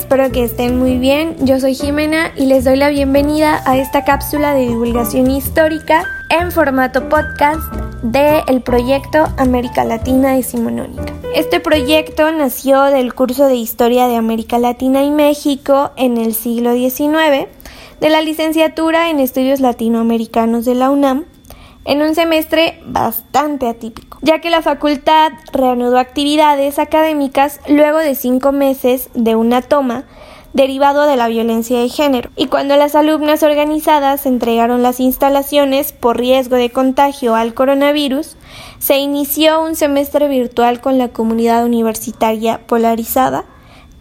Espero que estén muy bien. Yo soy Jimena y les doy la bienvenida a esta cápsula de divulgación histórica en formato podcast del proyecto América Latina Decimonónica. Este proyecto nació del curso de Historia de América Latina y México en el siglo XIX, de la licenciatura en Estudios Latinoamericanos de la UNAM en un semestre bastante atípico, ya que la facultad reanudó actividades académicas luego de cinco meses de una toma derivado de la violencia de género, y cuando las alumnas organizadas entregaron las instalaciones por riesgo de contagio al coronavirus, se inició un semestre virtual con la comunidad universitaria polarizada,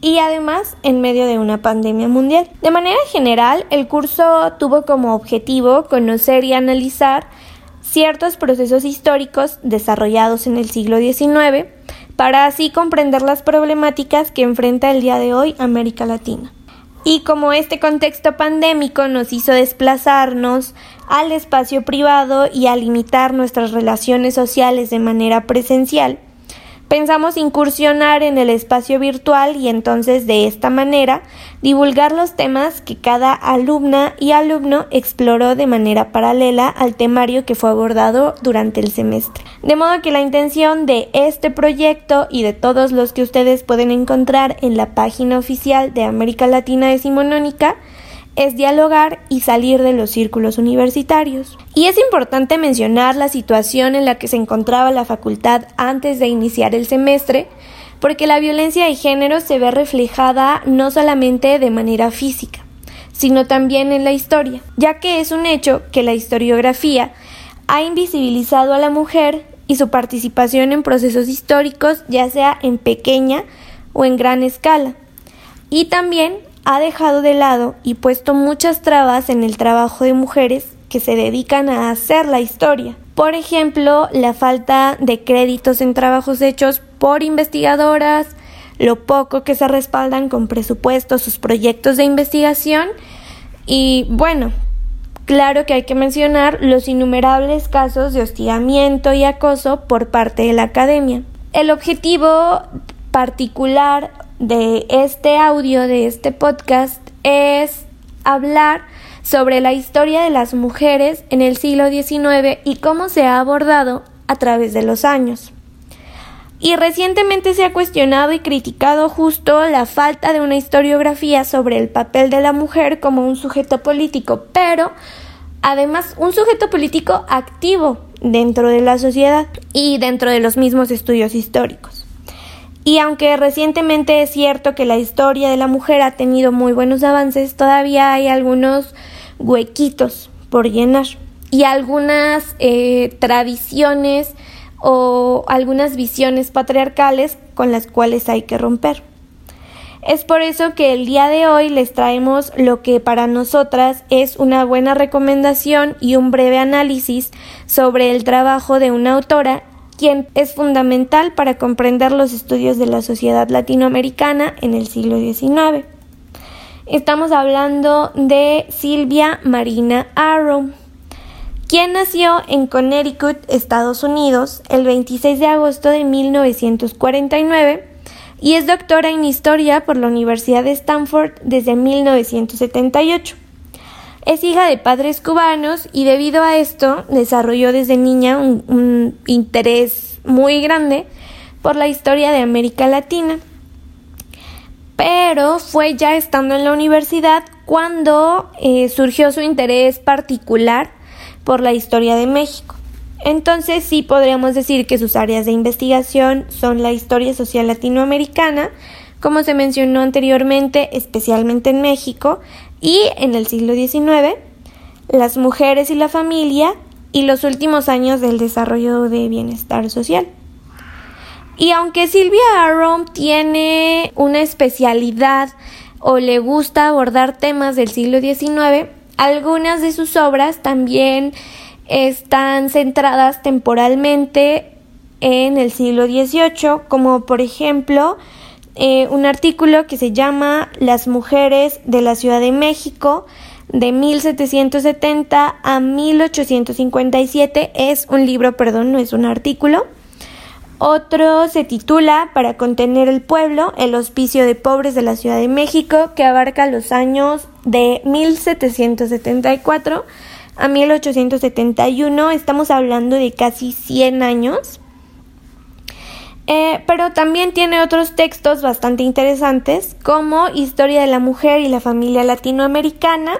y además en medio de una pandemia mundial. De manera general, el curso tuvo como objetivo conocer y analizar ciertos procesos históricos desarrollados en el siglo XIX para así comprender las problemáticas que enfrenta el día de hoy América Latina. Y como este contexto pandémico nos hizo desplazarnos al espacio privado y a limitar nuestras relaciones sociales de manera presencial, Pensamos incursionar en el espacio virtual y entonces de esta manera divulgar los temas que cada alumna y alumno exploró de manera paralela al temario que fue abordado durante el semestre. De modo que la intención de este proyecto y de todos los que ustedes pueden encontrar en la página oficial de América Latina Decimonónica es dialogar y salir de los círculos universitarios. Y es importante mencionar la situación en la que se encontraba la facultad antes de iniciar el semestre, porque la violencia de género se ve reflejada no solamente de manera física, sino también en la historia, ya que es un hecho que la historiografía ha invisibilizado a la mujer y su participación en procesos históricos, ya sea en pequeña o en gran escala, y también ha dejado de lado y puesto muchas trabas en el trabajo de mujeres que se dedican a hacer la historia. Por ejemplo, la falta de créditos en trabajos hechos por investigadoras, lo poco que se respaldan con presupuestos sus proyectos de investigación y bueno, claro que hay que mencionar los innumerables casos de hostigamiento y acoso por parte de la academia. El objetivo particular de este audio, de este podcast, es hablar sobre la historia de las mujeres en el siglo XIX y cómo se ha abordado a través de los años. Y recientemente se ha cuestionado y criticado justo la falta de una historiografía sobre el papel de la mujer como un sujeto político, pero además un sujeto político activo dentro de la sociedad y dentro de los mismos estudios históricos. Y aunque recientemente es cierto que la historia de la mujer ha tenido muy buenos avances, todavía hay algunos huequitos por llenar y algunas eh, tradiciones o algunas visiones patriarcales con las cuales hay que romper. Es por eso que el día de hoy les traemos lo que para nosotras es una buena recomendación y un breve análisis sobre el trabajo de una autora quien es fundamental para comprender los estudios de la sociedad latinoamericana en el siglo XIX. Estamos hablando de Silvia Marina Arrow, quien nació en Connecticut, Estados Unidos, el 26 de agosto de 1949 y es doctora en historia por la Universidad de Stanford desde 1978. Es hija de padres cubanos y debido a esto desarrolló desde niña un, interés muy grande por la historia de América Latina. Pero fue ya estando en la universidad cuando eh, surgió su interés particular por la historia de México. Entonces sí podríamos decir que sus áreas de investigación son la historia social latinoamericana, como se mencionó anteriormente, especialmente en México, y en el siglo XIX, las mujeres y la familia y los últimos años del desarrollo de bienestar social. Y aunque Silvia Aron tiene una especialidad o le gusta abordar temas del siglo XIX, algunas de sus obras también están centradas temporalmente en el siglo XVIII, como por ejemplo eh, un artículo que se llama Las mujeres de la Ciudad de México de 1770 a 1857. Es un libro, perdón, no es un artículo. Otro se titula Para contener el pueblo, el hospicio de pobres de la Ciudad de México, que abarca los años de 1774 a 1871. Estamos hablando de casi 100 años. Eh, pero también tiene otros textos bastante interesantes como Historia de la Mujer y la Familia Latinoamericana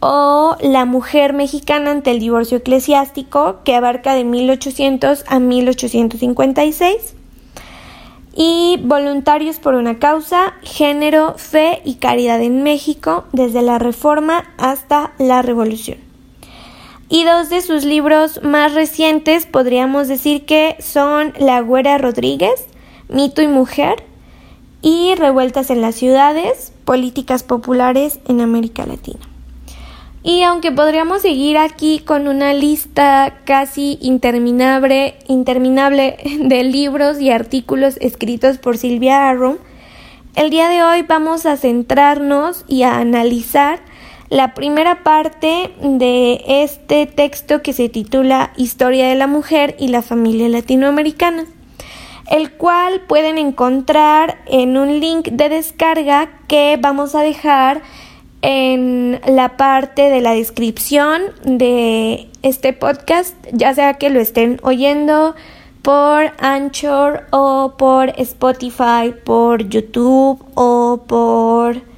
o La Mujer Mexicana ante el Divorcio Eclesiástico que abarca de 1800 a 1856 y Voluntarios por una Causa, Género, Fe y Caridad en México desde la Reforma hasta la Revolución. Y dos de sus libros más recientes podríamos decir que son La Güera Rodríguez, Mito y Mujer, y Revueltas en las Ciudades, Políticas Populares en América Latina. Y aunque podríamos seguir aquí con una lista casi interminable, interminable de libros y artículos escritos por Silvia Arrow, el día de hoy vamos a centrarnos y a analizar la primera parte de este texto que se titula Historia de la Mujer y la Familia Latinoamericana, el cual pueden encontrar en un link de descarga que vamos a dejar en la parte de la descripción de este podcast, ya sea que lo estén oyendo por Anchor o por Spotify, por YouTube o por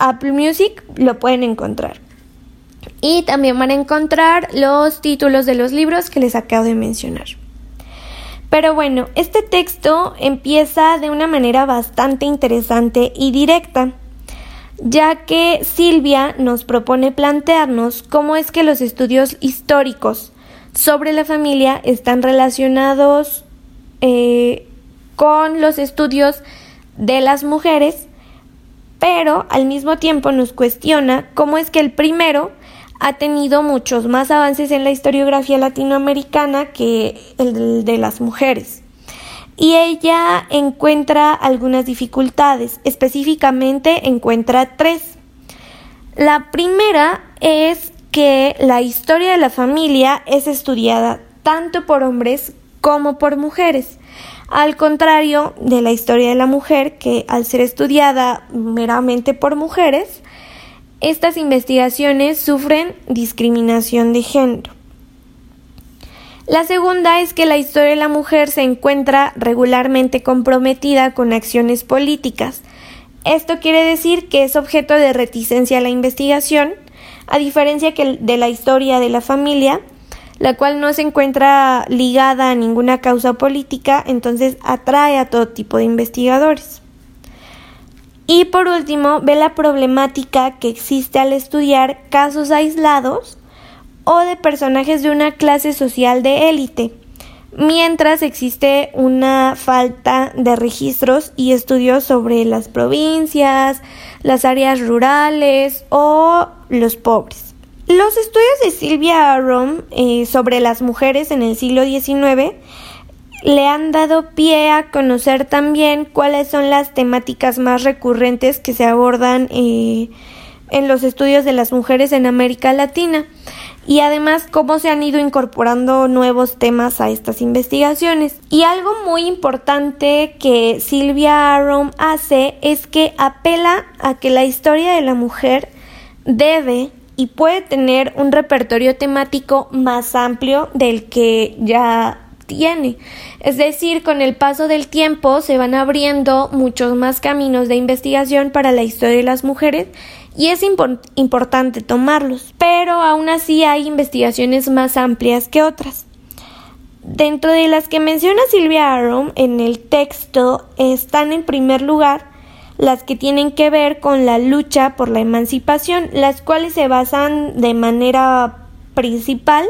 Apple Music lo pueden encontrar. Y también van a encontrar los títulos de los libros que les acabo de mencionar. Pero bueno, este texto empieza de una manera bastante interesante y directa, ya que Silvia nos propone plantearnos cómo es que los estudios históricos sobre la familia están relacionados eh, con los estudios de las mujeres pero al mismo tiempo nos cuestiona cómo es que el primero ha tenido muchos más avances en la historiografía latinoamericana que el de las mujeres. Y ella encuentra algunas dificultades, específicamente encuentra tres. La primera es que la historia de la familia es estudiada tanto por hombres como por mujeres. Al contrario de la historia de la mujer, que al ser estudiada meramente por mujeres, estas investigaciones sufren discriminación de género. La segunda es que la historia de la mujer se encuentra regularmente comprometida con acciones políticas. Esto quiere decir que es objeto de reticencia a la investigación, a diferencia que de la historia de la familia, la cual no se encuentra ligada a ninguna causa política, entonces atrae a todo tipo de investigadores. Y por último, ve la problemática que existe al estudiar casos aislados o de personajes de una clase social de élite, mientras existe una falta de registros y estudios sobre las provincias, las áreas rurales o los pobres. Los estudios de Silvia Aron eh, sobre las mujeres en el siglo XIX le han dado pie a conocer también cuáles son las temáticas más recurrentes que se abordan eh, en los estudios de las mujeres en América Latina y además cómo se han ido incorporando nuevos temas a estas investigaciones. Y algo muy importante que Silvia Aron hace es que apela a que la historia de la mujer debe y puede tener un repertorio temático más amplio del que ya tiene. Es decir, con el paso del tiempo se van abriendo muchos más caminos de investigación para la historia de las mujeres y es importante tomarlos, pero aún así hay investigaciones más amplias que otras. Dentro de las que menciona Silvia Aron en el texto están en primer lugar las que tienen que ver con la lucha por la emancipación, las cuales se basan de manera principal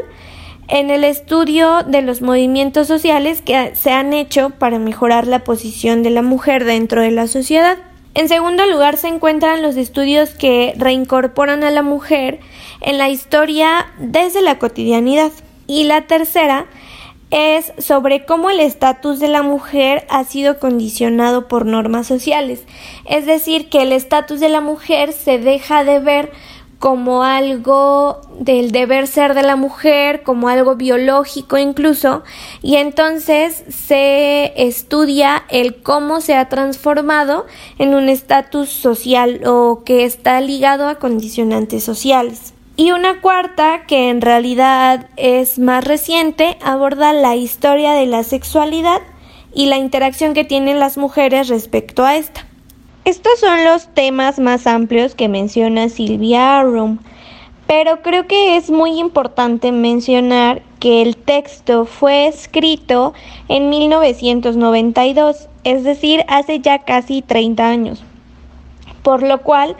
en el estudio de los movimientos sociales que se han hecho para mejorar la posición de la mujer dentro de la sociedad. En segundo lugar se encuentran los estudios que reincorporan a la mujer en la historia desde la cotidianidad. Y la tercera es sobre cómo el estatus de la mujer ha sido condicionado por normas sociales. Es decir, que el estatus de la mujer se deja de ver como algo del deber ser de la mujer, como algo biológico incluso, y entonces se estudia el cómo se ha transformado en un estatus social o que está ligado a condicionantes sociales. Y una cuarta, que en realidad es más reciente, aborda la historia de la sexualidad y la interacción que tienen las mujeres respecto a esta. Estos son los temas más amplios que menciona Silvia Arum, pero creo que es muy importante mencionar que el texto fue escrito en 1992, es decir, hace ya casi 30 años, por lo cual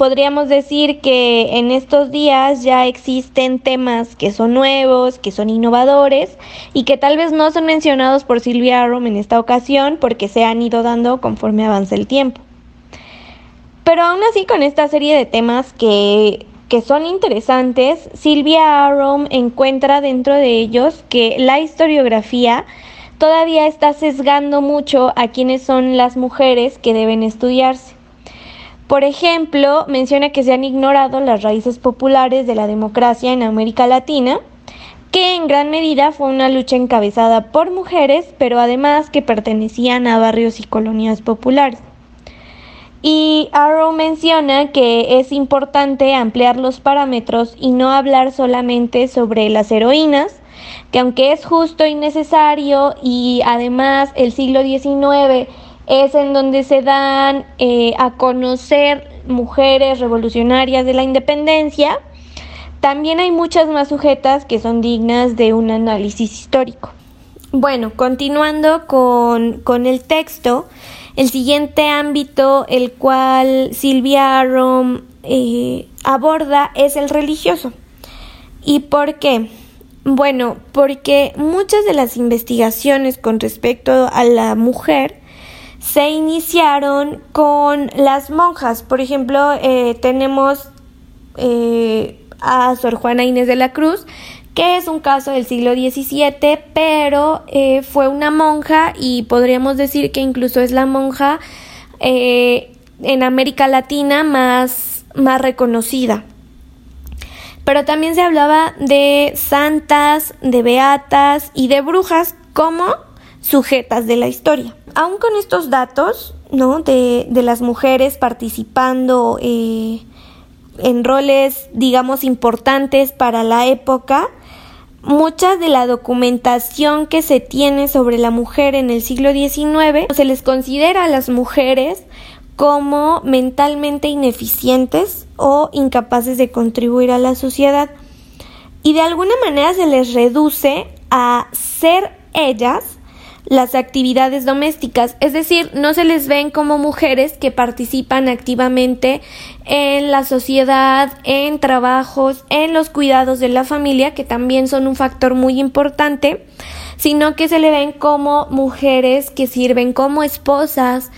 podríamos decir que en estos días ya existen temas que son nuevos, que son innovadores y que tal vez no son mencionados por Silvia Arum en esta ocasión porque se han ido dando conforme avanza el tiempo. Pero aún así con esta serie de temas que, que son interesantes, Silvia Arum encuentra dentro de ellos que la historiografía todavía está sesgando mucho a quienes son las mujeres que deben estudiarse. Por ejemplo, menciona que se han ignorado las raíces populares de la democracia en América Latina, que en gran medida fue una lucha encabezada por mujeres, pero además que pertenecían a barrios y colonias populares. Y Arrow menciona que es importante ampliar los parámetros y no hablar solamente sobre las heroínas, que aunque es justo y necesario y además el siglo XIX es en donde se dan eh, a conocer mujeres revolucionarias de la independencia. También hay muchas más sujetas que son dignas de un análisis histórico. Bueno, continuando con, con el texto, el siguiente ámbito el cual Silvia Arom eh, aborda es el religioso. ¿Y por qué? Bueno, porque muchas de las investigaciones con respecto a la mujer se iniciaron con las monjas. Por ejemplo, eh, tenemos eh, a Sor Juana Inés de la Cruz, que es un caso del siglo XVII, pero eh, fue una monja y podríamos decir que incluso es la monja en América Latina más, más reconocida. Pero también se hablaba de santas, de beatas y de brujas como sujetas de la historia. Aún con estos datos, ¿no? De, las mujeres participando eh, en roles, digamos, importantes para la época, mucha de la documentación que se tiene sobre la mujer en el siglo XIX se les considera a las mujeres como mentalmente ineficientes o incapaces de contribuir a la sociedad y de alguna manera se les reduce a ser ellas las actividades domésticas, es decir, no se les ven como mujeres que participan activamente en la sociedad, en trabajos, en los cuidados de la familia, que también son un factor muy importante, sino que se le ven como mujeres que sirven como esposas,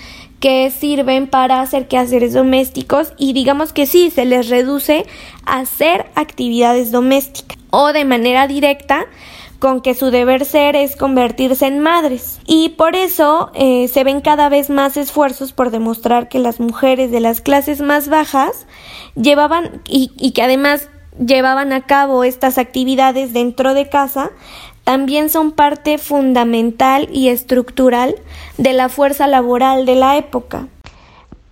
que sirven para hacer quehaceres domésticos y digamos que sí, se les reduce a hacer actividades domésticas o de manera directa con que su deber ser es convertirse en madres. Y por eso eh, se ven cada vez más esfuerzos por demostrar que las mujeres de las clases más bajas llevaban y, y que además llevaban a cabo estas actividades dentro de casa, también son parte fundamental y estructural de la fuerza laboral de la época.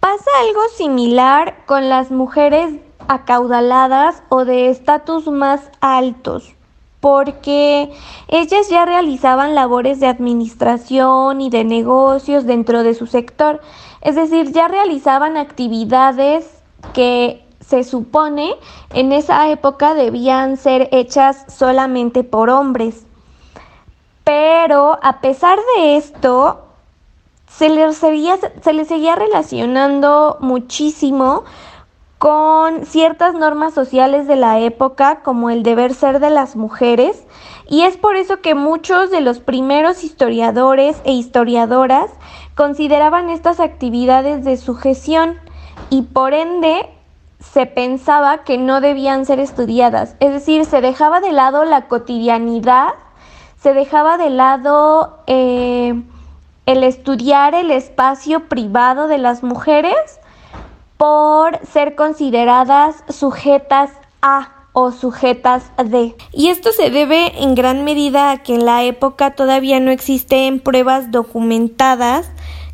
Pasa algo similar con las mujeres acaudaladas o de estatus más altos porque ellas ya realizaban labores de administración y de negocios dentro de su sector, es decir, ya realizaban actividades que se supone en esa época debían ser hechas solamente por hombres. Pero a pesar de esto, se les seguía, se les seguía relacionando muchísimo con ciertas normas sociales de la época como el deber ser de las mujeres y es por eso que muchos de los primeros historiadores e historiadoras consideraban estas actividades de sujeción y por ende se pensaba que no debían ser estudiadas, es decir, se dejaba de lado la cotidianidad, se dejaba de lado eh, el estudiar el espacio privado de las mujeres por ser consideradas sujetas a o sujetas de. Y esto se debe en gran medida a que en la época todavía no existen pruebas documentadas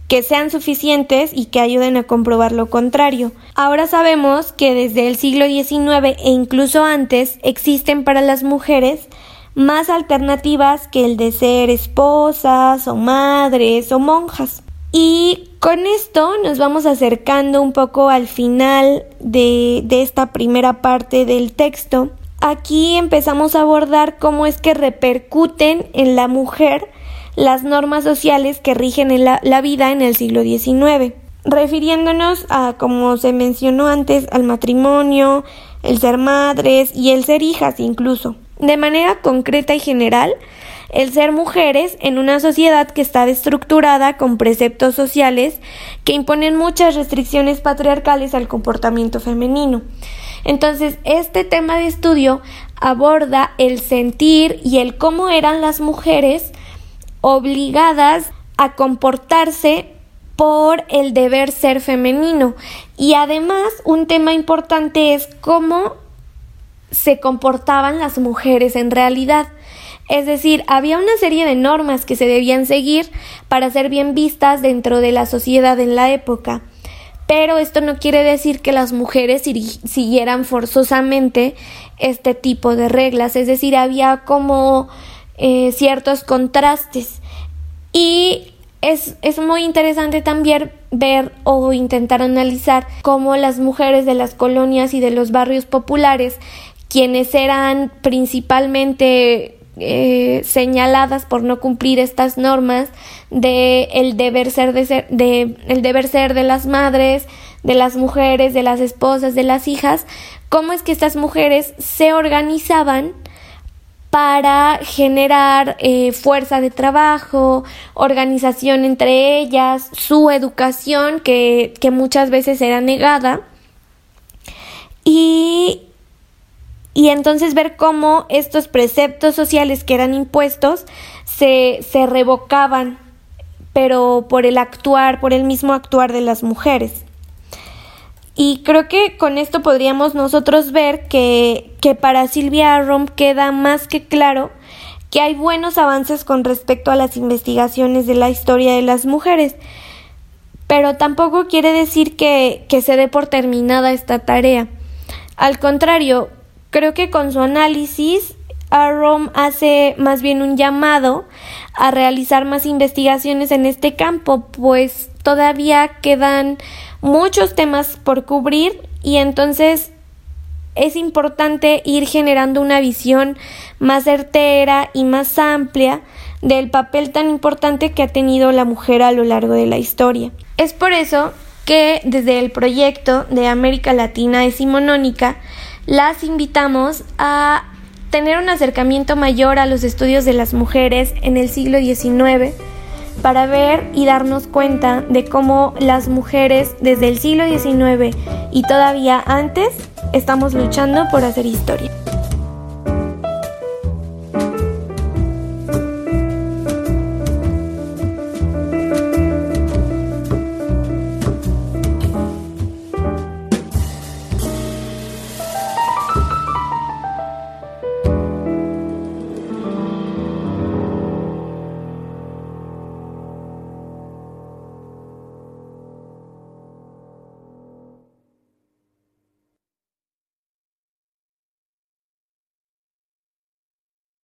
que sean suficientes y que ayuden a comprobar lo contrario. Ahora sabemos que desde el siglo XIX e incluso antes existen para las mujeres más alternativas que el de ser esposas o madres o monjas. Y con esto nos vamos acercando un poco al final de, esta primera parte del texto. Aquí empezamos a abordar cómo es que repercuten en la mujer las normas sociales que rigen en la, vida en el siglo XIX, refiriéndonos a, como se mencionó antes, al matrimonio, el ser madres y el ser hijas incluso. De manera concreta y general, el ser mujeres en una sociedad que está estructurada con preceptos sociales que imponen muchas restricciones patriarcales al comportamiento femenino. Entonces, este tema de estudio aborda el sentir y el cómo eran las mujeres obligadas a comportarse por el deber ser femenino. Y además, un tema importante es cómo se comportaban las mujeres en realidad. Es decir, había una serie de normas que se debían seguir para ser bien vistas dentro de la sociedad en la época. Pero esto no quiere decir que las mujeres siguieran forzosamente este tipo de reglas. Es decir, había como eh, ciertos contrastes. Y es, es, muy interesante también ver o intentar analizar cómo las mujeres de las colonias y de los barrios populares, quienes eran principalmente eh, señaladas por no cumplir estas normas de el deber ser de, ser de el deber ser de las madres, de las mujeres, de las esposas, de las hijas, cómo es que estas mujeres se organizaban para generar eh, fuerza de trabajo, organización entre ellas, su educación que, que muchas veces era negada y, y entonces ver cómo estos preceptos sociales que eran impuestos se, se revocaban, pero por el actuar, por el mismo actuar de las mujeres. Y creo que con esto podríamos nosotros ver que, que para Silvia Arrom queda más que claro que hay buenos avances con respecto a las investigaciones de la historia de las mujeres, pero tampoco quiere decir que, que se dé por terminada esta tarea. Al contrario, creo que con su análisis Arrom hace más bien un llamado a realizar más investigaciones en este campo, pues todavía quedan muchos temas por cubrir y entonces es importante ir generando una visión más certera y más amplia del papel tan importante que ha tenido la mujer a lo largo de la historia. Es por eso que desde el proyecto de América Latina Decimonónica las invitamos a tener un acercamiento mayor a los estudios de las mujeres en el siglo XIX para ver y darnos cuenta de cómo las mujeres desde el siglo XIX y todavía antes estamos luchando por hacer historia.